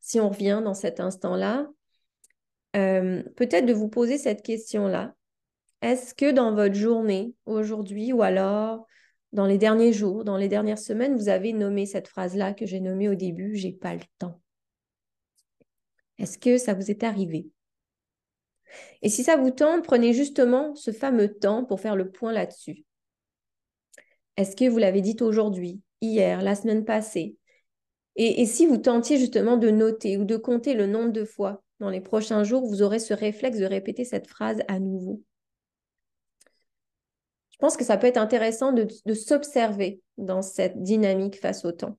si on revient dans cet instant-là, euh, peut-être de vous poser cette question-là. Est-ce que dans votre journée, aujourd'hui, ou alors dans les derniers jours, dans les dernières semaines, vous avez nommé cette phrase-là que j'ai nommée au début, j'ai pas le temps. Est-ce que ça vous est arrivé? Et si ça vous tente, prenez justement ce fameux temps pour faire le point là-dessus. Est-ce que vous l'avez dit aujourd'hui, hier, la semaine passée? Et, si vous tentiez justement de noter ou de compter le nombre de fois dans les prochains jours, vous aurez ce réflexe de répéter cette phrase à nouveau je pense que ça peut être intéressant de, s'observer dans cette dynamique face au temps.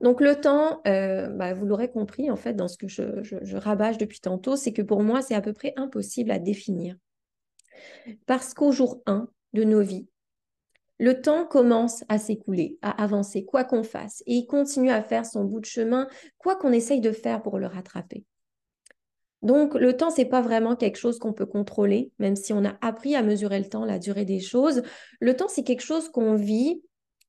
Donc le temps, euh, bah, vous l'aurez compris en fait dans ce que je, je rabâche depuis tantôt, c'est que pour moi c'est à peu près impossible à définir. Parce qu'au jour 1 de nos vies, le temps commence à s'écouler, à avancer, quoi qu'on fasse, et il continue à faire son bout de chemin, quoi qu'on essaye de faire pour le rattraper. Donc, le temps, c'est pas vraiment quelque chose qu'on peut contrôler, même si on a appris à mesurer le temps, la durée des choses. Le temps, c'est quelque chose qu'on vit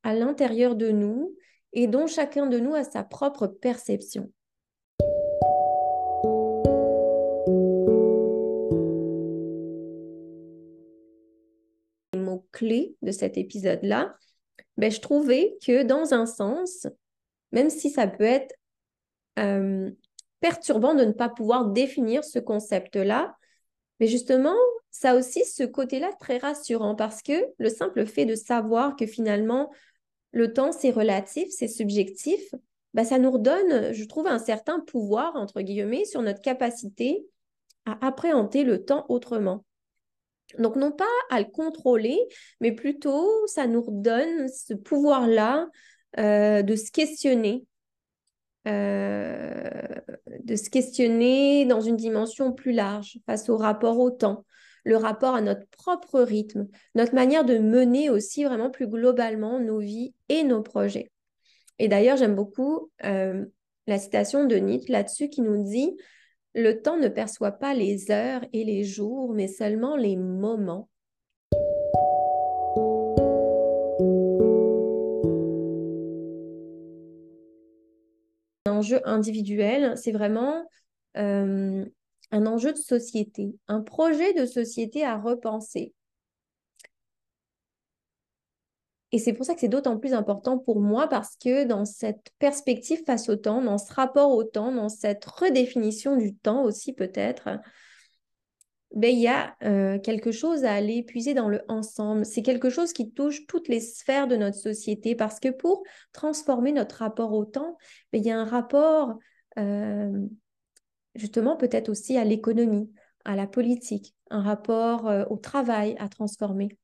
à l'intérieur de nous et dont chacun de nous a sa propre perception. Mots clés de cet épisode-là, ben, je trouvais que dans un sens, même si ça peut être euh, perturbant de ne pas pouvoir définir ce concept-là. Mais justement, ça a aussi ce côté-là très rassurant parce que le simple fait de savoir que finalement, le temps, c'est relatif, c'est subjectif, bah, ça nous redonne, je trouve, un certain pouvoir, entre guillemets, sur notre capacité à appréhender le temps autrement. Donc, non pas à le contrôler, mais plutôt, ça nous redonne ce pouvoir-là euh, de se questionner euh, de se questionner dans une dimension plus large face au rapport au temps, le rapport à notre propre rythme, notre manière de mener aussi vraiment plus globalement nos vies et nos projets. Et d'ailleurs, j'aime beaucoup euh, la citation de Nietzsche là-dessus qui nous dit Le temps ne perçoit pas les heures et les jours, mais seulement les moments. enjeu individuel, c'est vraiment euh, un enjeu de société, un projet de société à repenser. Et c'est pour ça que c'est d'autant plus important pour moi parce que dans cette perspective face au temps, dans ce rapport au temps, dans cette redéfinition du temps aussi peut-être, ben, il y a euh, quelque chose à aller puiser dans le ensemble. C'est quelque chose qui touche toutes les sphères de notre société parce que pour transformer notre rapport au temps, ben, il y a un rapport euh, justement peut-être aussi à l'économie, à la politique, un rapport euh, au travail à transformer.